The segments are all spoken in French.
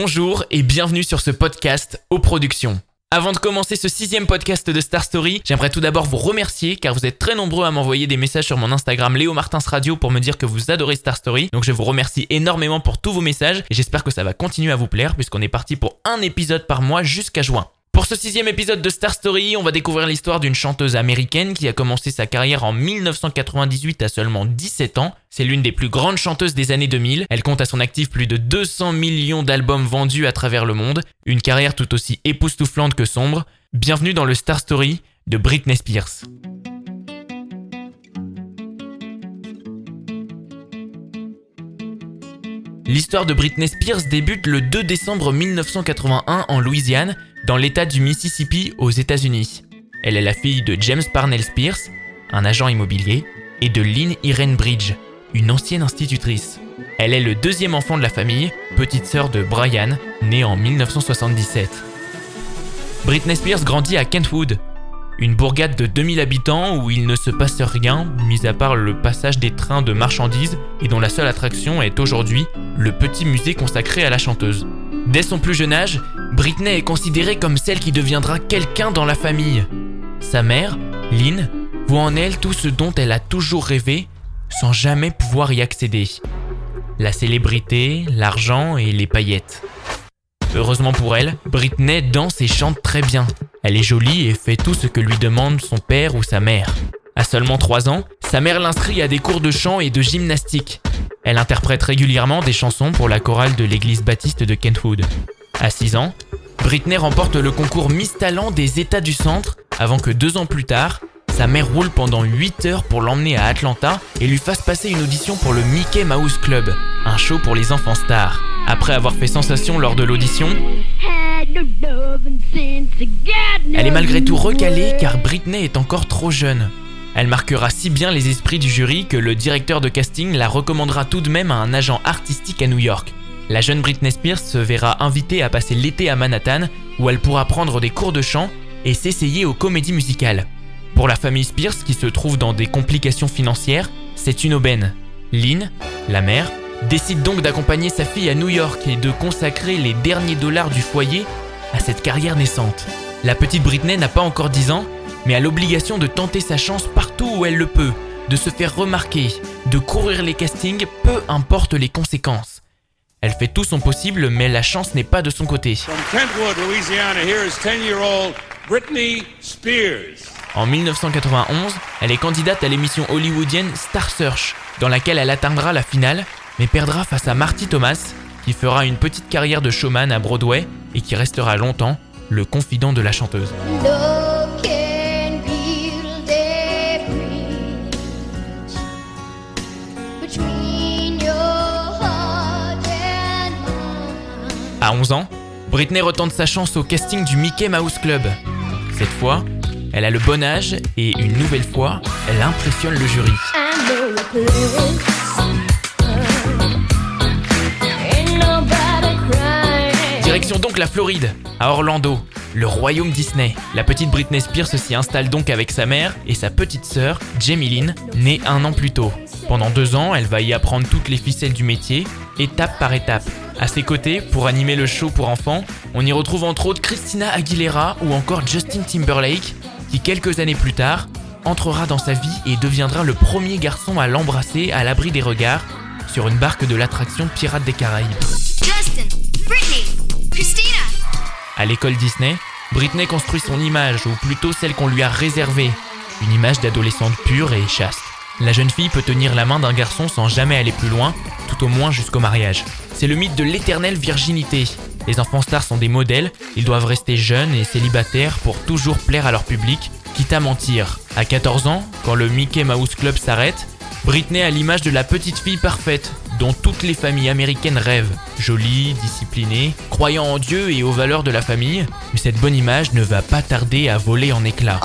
Bonjour et bienvenue sur ce podcast aux productions. Avant de commencer ce sixième podcast de Star Story, j'aimerais tout d'abord vous remercier car vous êtes très nombreux à m'envoyer des messages sur mon Instagram Léo Martins Radio pour me dire que vous adorez Star Story. Donc je vous remercie énormément pour tous vos messages et j'espère que ça va continuer à vous plaire puisqu'on est parti pour un épisode par mois jusqu'à juin. Pour ce sixième épisode de Star Story, on va découvrir l'histoire d'une chanteuse américaine qui a commencé sa carrière en 1998 à seulement 17 ans. C'est l'une des plus grandes chanteuses des années 2000. Elle compte à son actif plus de 200 millions d'albums vendus à travers le monde. Une carrière tout aussi époustouflante que sombre. Bienvenue dans le Star Story de Britney Spears. L'histoire de Britney Spears débute le 2 décembre 1981 en Louisiane dans l'état du Mississippi aux États-Unis. Elle est la fille de James Parnell Spears, un agent immobilier, et de Lynn Irene Bridge, une ancienne institutrice. Elle est le deuxième enfant de la famille, petite sœur de Brian, né en 1977. Britney Spears grandit à Kentwood, une bourgade de 2000 habitants où il ne se passe rien, mis à part le passage des trains de marchandises et dont la seule attraction est aujourd'hui le petit musée consacré à la chanteuse. Dès son plus jeune âge, Britney est considérée comme celle qui deviendra quelqu'un dans la famille. Sa mère, Lynn, voit en elle tout ce dont elle a toujours rêvé sans jamais pouvoir y accéder. La célébrité, l'argent et les paillettes. Heureusement pour elle, Britney danse et chante très bien. Elle est jolie et fait tout ce que lui demande son père ou sa mère. À seulement 3 ans, sa mère l'inscrit à des cours de chant et de gymnastique. Elle interprète régulièrement des chansons pour la chorale de l'église baptiste de Kentwood. À 6 ans, Britney remporte le concours Miss Talent des États du Centre avant que deux ans plus tard, sa mère roule pendant 8 heures pour l'emmener à Atlanta et lui fasse passer une audition pour le Mickey Mouse Club, un show pour les enfants stars. Après avoir fait sensation lors de l'audition, elle est malgré tout recalée car Britney est encore trop jeune. Elle marquera si bien les esprits du jury que le directeur de casting la recommandera tout de même à un agent artistique à New York. La jeune Britney Spears se verra invitée à passer l'été à Manhattan où elle pourra prendre des cours de chant et s'essayer aux comédies musicales. Pour la famille Spears qui se trouve dans des complications financières, c'est une aubaine. Lynn, la mère, décide donc d'accompagner sa fille à New York et de consacrer les derniers dollars du foyer à cette carrière naissante. La petite Britney n'a pas encore 10 ans mais a l'obligation de tenter sa chance partout où elle le peut, de se faire remarquer, de courir les castings, peu importe les conséquences. Elle fait tout son possible, mais la chance n'est pas de son côté. En 1991, elle est candidate à l'émission hollywoodienne Star Search, dans laquelle elle atteindra la finale, mais perdra face à Marty Thomas, qui fera une petite carrière de showman à Broadway et qui restera longtemps le confident de la chanteuse. À 11 ans, Britney retente sa chance au casting du Mickey Mouse Club. Cette fois, elle a le bon âge et une nouvelle fois, elle impressionne le jury. Direction donc la Floride, à Orlando, le royaume Disney. La petite Britney Spears s'y installe donc avec sa mère et sa petite sœur, Jamie Lynn, née un an plus tôt. Pendant deux ans, elle va y apprendre toutes les ficelles du métier, étape par étape. À ses côtés, pour animer le show pour enfants, on y retrouve entre autres Christina Aguilera ou encore Justin Timberlake, qui quelques années plus tard entrera dans sa vie et deviendra le premier garçon à l'embrasser à l'abri des regards sur une barque de l'attraction Pirates des Caraïbes. Justin, Britney, Christina. À l'école Disney, Britney construit son image, ou plutôt celle qu'on lui a réservée, une image d'adolescente pure et chaste. La jeune fille peut tenir la main d'un garçon sans jamais aller plus loin, au moins jusqu'au mariage. C'est le mythe de l'éternelle virginité. Les enfants stars sont des modèles, ils doivent rester jeunes et célibataires pour toujours plaire à leur public, quitte à mentir. À 14 ans, quand le Mickey Mouse Club s'arrête, Britney a l'image de la petite fille parfaite, dont toutes les familles américaines rêvent. Jolie, disciplinée, croyant en Dieu et aux valeurs de la famille, mais cette bonne image ne va pas tarder à voler en éclats.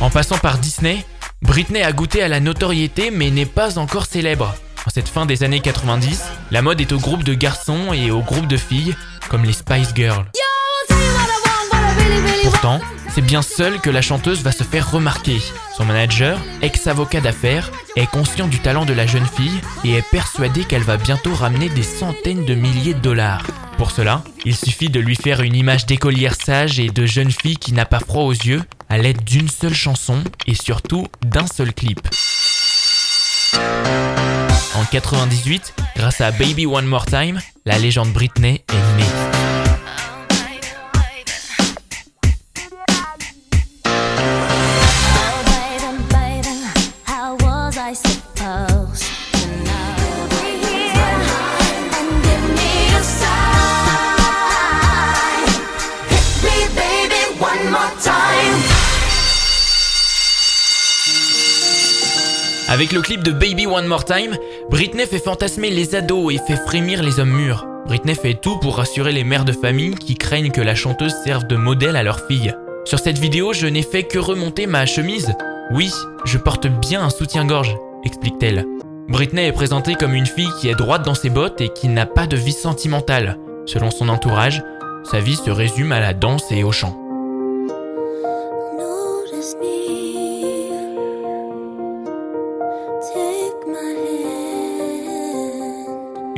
En passant par Disney, Britney a goûté à la notoriété mais n'est pas encore célèbre. En cette fin des années 90, la mode est au groupe de garçons et au groupe de filles, comme les Spice Girls. Pourtant, c'est bien seule que la chanteuse va se faire remarquer. Son manager, ex-avocat d'affaires, est conscient du talent de la jeune fille et est persuadé qu'elle va bientôt ramener des centaines de milliers de dollars. Pour cela, il suffit de lui faire une image d'écolière sage et de jeune fille qui n'a pas froid aux yeux à l'aide d'une seule chanson et surtout d'un seul clip. En 98, grâce à Baby One More Time, la légende Britney est le clip de Baby One More Time, Britney fait fantasmer les ados et fait frémir les hommes mûrs. Britney fait tout pour rassurer les mères de famille qui craignent que la chanteuse serve de modèle à leur fille. Sur cette vidéo, je n'ai fait que remonter ma chemise. Oui, je porte bien un soutien-gorge, explique-t-elle. Britney est présentée comme une fille qui est droite dans ses bottes et qui n'a pas de vie sentimentale. Selon son entourage, sa vie se résume à la danse et au chant.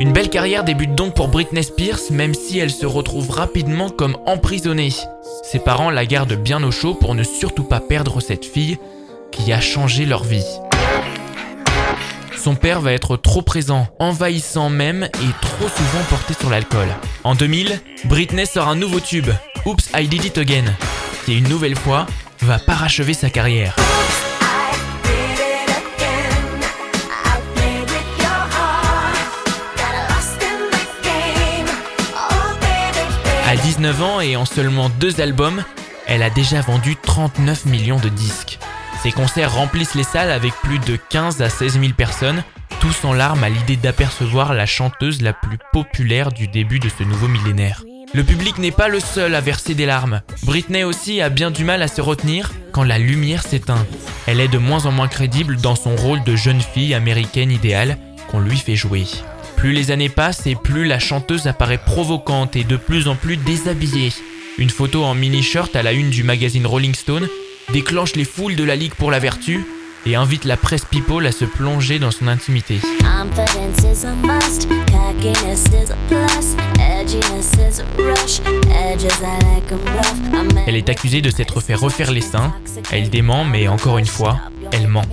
Une belle carrière débute donc pour Britney Spears, même si elle se retrouve rapidement comme emprisonnée. Ses parents la gardent bien au chaud pour ne surtout pas perdre cette fille qui a changé leur vie. Son père va être trop présent, envahissant même et trop souvent porté sur l'alcool. En 2000, Britney sort un nouveau tube, Oops I Did It Again, qui une nouvelle fois va parachever sa carrière. 19 ans et en seulement deux albums, elle a déjà vendu 39 millions de disques. Ses concerts remplissent les salles avec plus de 15 à 16 000 personnes, tous en larmes à l'idée d'apercevoir la chanteuse la plus populaire du début de ce nouveau millénaire. Le public n'est pas le seul à verser des larmes. Britney aussi a bien du mal à se retenir quand la lumière s'éteint. Elle est de moins en moins crédible dans son rôle de jeune fille américaine idéale qu'on lui fait jouer. Plus les années passent et plus la chanteuse apparaît provocante et de plus en plus déshabillée. Une photo en mini-shirt à la une du magazine Rolling Stone déclenche les foules de la Ligue pour la Vertu et invite la presse people à se plonger dans son intimité. Elle est accusée de s'être fait refaire les seins, elle dément mais encore une fois, elle ment.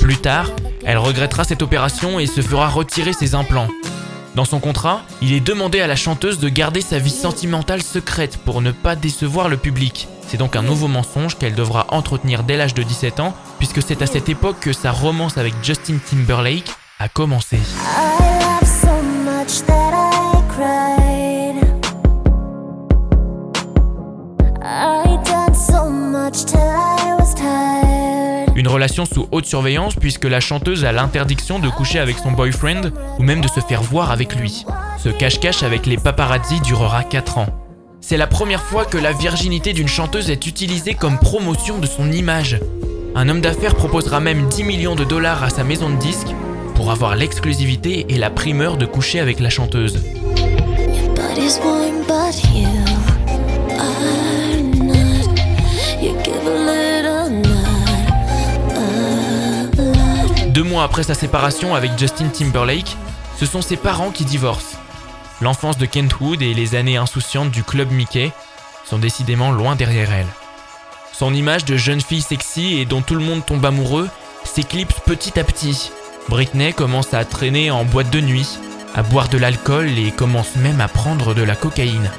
Plus tard, elle regrettera cette opération et se fera retirer ses implants. Dans son contrat, il est demandé à la chanteuse de garder sa vie sentimentale secrète pour ne pas décevoir le public. C'est donc un nouveau mensonge qu'elle devra entretenir dès l'âge de 17 ans, puisque c'est à cette époque que sa romance avec Justin Timberlake a commencé. Relation sous haute surveillance puisque la chanteuse a l'interdiction de coucher avec son boyfriend ou même de se faire voir avec lui. Ce cache-cache avec les paparazzi durera 4 ans. C'est la première fois que la virginité d'une chanteuse est utilisée comme promotion de son image. Un homme d'affaires proposera même 10 millions de dollars à sa maison de disques pour avoir l'exclusivité et la primeur de coucher avec la chanteuse. Deux mois après sa séparation avec Justin Timberlake, ce sont ses parents qui divorcent. L'enfance de Kentwood et les années insouciantes du club Mickey sont décidément loin derrière elle. Son image de jeune fille sexy et dont tout le monde tombe amoureux s'éclipse petit à petit. Britney commence à traîner en boîte de nuit, à boire de l'alcool et commence même à prendre de la cocaïne.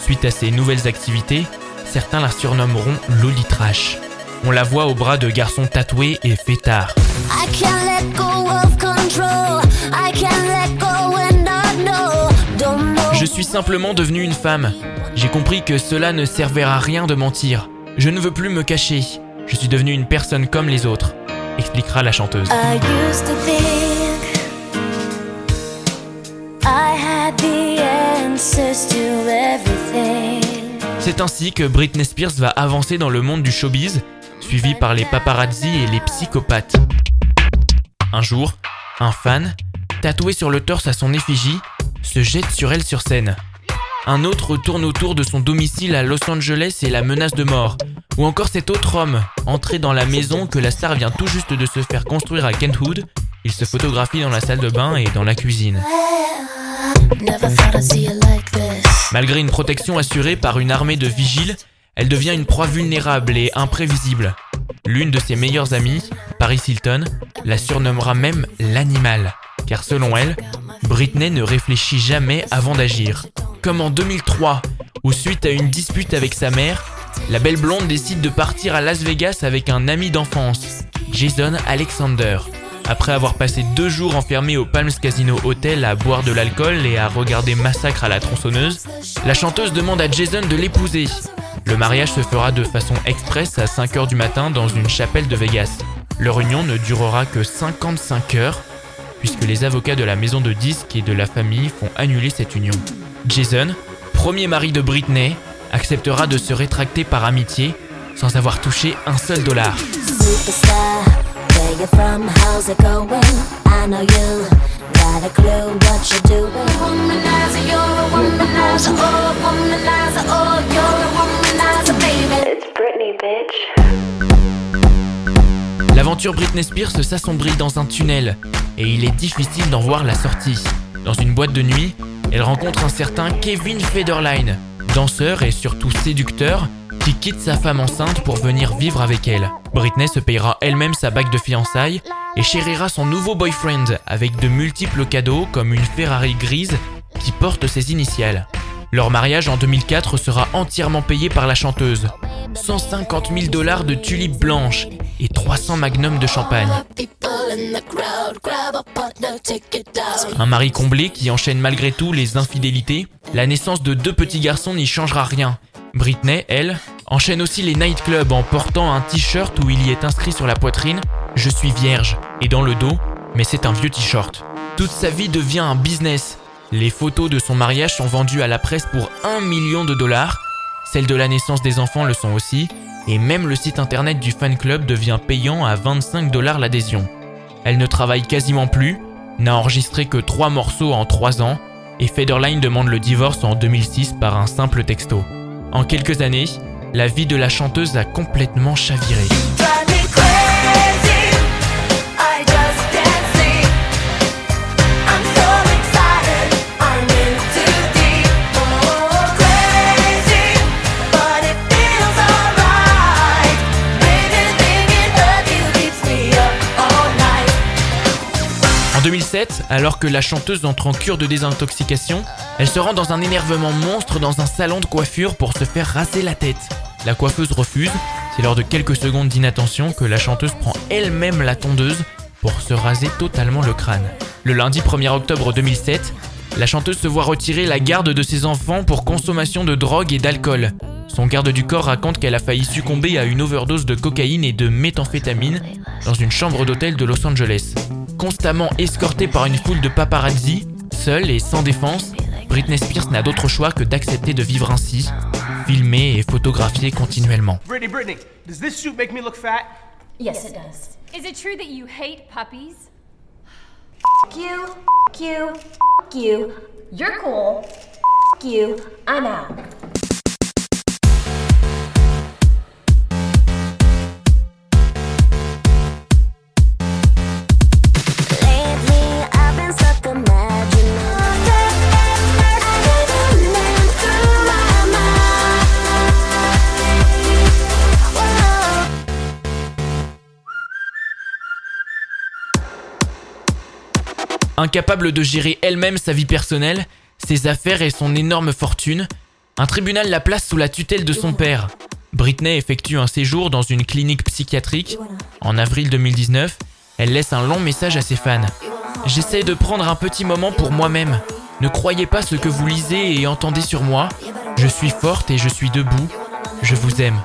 Suite à ses nouvelles activités, certains la surnommeront Loli Trash. On la voit au bras de garçons tatoués et fêtards. Je suis simplement devenue une femme. J'ai compris que cela ne servait à rien de mentir. Je ne veux plus me cacher. Je suis devenue une personne comme les autres, expliquera la chanteuse. C'est ainsi que Britney Spears va avancer dans le monde du showbiz suivi par les paparazzi et les psychopathes. Un jour, un fan, tatoué sur le torse à son effigie, se jette sur elle sur scène. Un autre tourne autour de son domicile à Los Angeles et la menace de mort. Ou encore cet autre homme, entré dans la maison que la star vient tout juste de se faire construire à Kentwood. Il se photographie dans la salle de bain et dans la cuisine. Malgré une protection assurée par une armée de vigiles, elle devient une proie vulnérable et imprévisible. L'une de ses meilleures amies, Paris Hilton, la surnommera même l'animal, car selon elle, Britney ne réfléchit jamais avant d'agir. Comme en 2003, où suite à une dispute avec sa mère, la belle blonde décide de partir à Las Vegas avec un ami d'enfance, Jason Alexander. Après avoir passé deux jours enfermée au Palms Casino Hotel à boire de l'alcool et à regarder Massacre à la tronçonneuse, la chanteuse demande à Jason de l'épouser. Le mariage se fera de façon express à 5h du matin dans une chapelle de Vegas. Leur union ne durera que 55 heures, puisque les avocats de la maison de disques et de la famille font annuler cette union. Jason, premier mari de Britney, acceptera de se rétracter par amitié sans avoir touché un seul dollar. L'aventure Britney Spears s'assombrit dans un tunnel. Et il est difficile d'en voir la sortie. Dans une boîte de nuit, elle rencontre un certain Kevin Federline, danseur et surtout séducteur, qui quitte sa femme enceinte pour venir vivre avec elle. Britney se payera elle-même sa bague de fiançailles et chérira son nouveau boyfriend avec de multiples cadeaux comme une Ferrari grise qui porte ses initiales. Leur mariage en 2004 sera entièrement payé par la chanteuse. 150 000 dollars de tulipes blanches et 300 magnums de champagne. Un mari comblé qui enchaîne malgré tout les infidélités, la naissance de deux petits garçons n'y changera rien. Britney, elle, enchaîne aussi les nightclubs en portant un t-shirt où il y est inscrit sur la poitrine Je suis vierge et dans le dos, mais c'est un vieux t-shirt. Toute sa vie devient un business. Les photos de son mariage sont vendues à la presse pour 1 million de dollars. Celles de la naissance des enfants le sont aussi. Et même le site internet du fan club devient payant à 25 dollars l'adhésion. Elle ne travaille quasiment plus, n'a enregistré que 3 morceaux en 3 ans, et Federline demande le divorce en 2006 par un simple texto. En quelques années, la vie de la chanteuse a complètement chaviré. En 2007, alors que la chanteuse entre en cure de désintoxication, elle se rend dans un énervement monstre dans un salon de coiffure pour se faire raser la tête. La coiffeuse refuse, c'est lors de quelques secondes d'inattention que la chanteuse prend elle-même la tondeuse pour se raser totalement le crâne. Le lundi 1er octobre 2007, la chanteuse se voit retirer la garde de ses enfants pour consommation de drogue et d'alcool. Son garde du corps raconte qu'elle a failli succomber à une overdose de cocaïne et de méthamphétamine dans une chambre d'hôtel de Los Angeles constamment escortée par une foule de paparazzi, seule et sans défense, Britney Spears n'a d'autre choix que d'accepter de vivre ainsi, filmée et photographiée continuellement. Britney, Britney, does this suit make me look fat? Yes, it does. Is it true that you hate puppies? F you, F you, F you. You're cool. F you. I'm out. Incapable de gérer elle-même sa vie personnelle, ses affaires et son énorme fortune, un tribunal la place sous la tutelle de son père. Britney effectue un séjour dans une clinique psychiatrique. En avril 2019, elle laisse un long message à ses fans. J'essaie de prendre un petit moment pour moi-même. Ne croyez pas ce que vous lisez et entendez sur moi. Je suis forte et je suis debout. Je vous aime.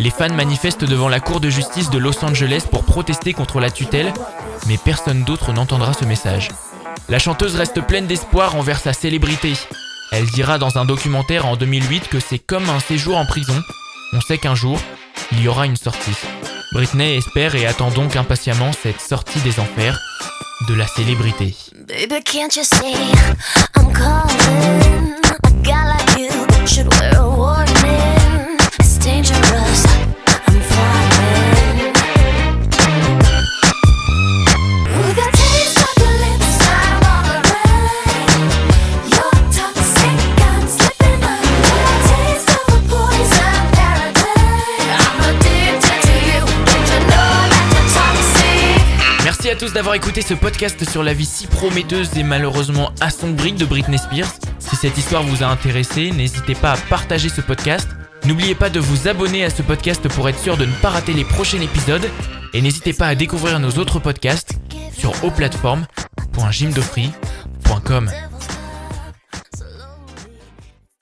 Les fans manifestent devant la Cour de justice de Los Angeles pour protester contre la tutelle mais personne d'autre n'entendra ce message. La chanteuse reste pleine d'espoir envers sa célébrité. Elle dira dans un documentaire en 2008 que c'est comme un séjour en prison. On sait qu'un jour, il y aura une sortie. Britney espère et attend donc impatiemment cette sortie des enfers de la célébrité. Tous d'avoir écouté ce podcast sur la vie si prometteuse et malheureusement assombrie de Britney Spears. Si cette histoire vous a intéressé, n'hésitez pas à partager ce podcast. N'oubliez pas de vous abonner à ce podcast pour être sûr de ne pas rater les prochains épisodes. Et n'hésitez pas à découvrir nos autres podcasts sur auplateforme.jimdofree.com.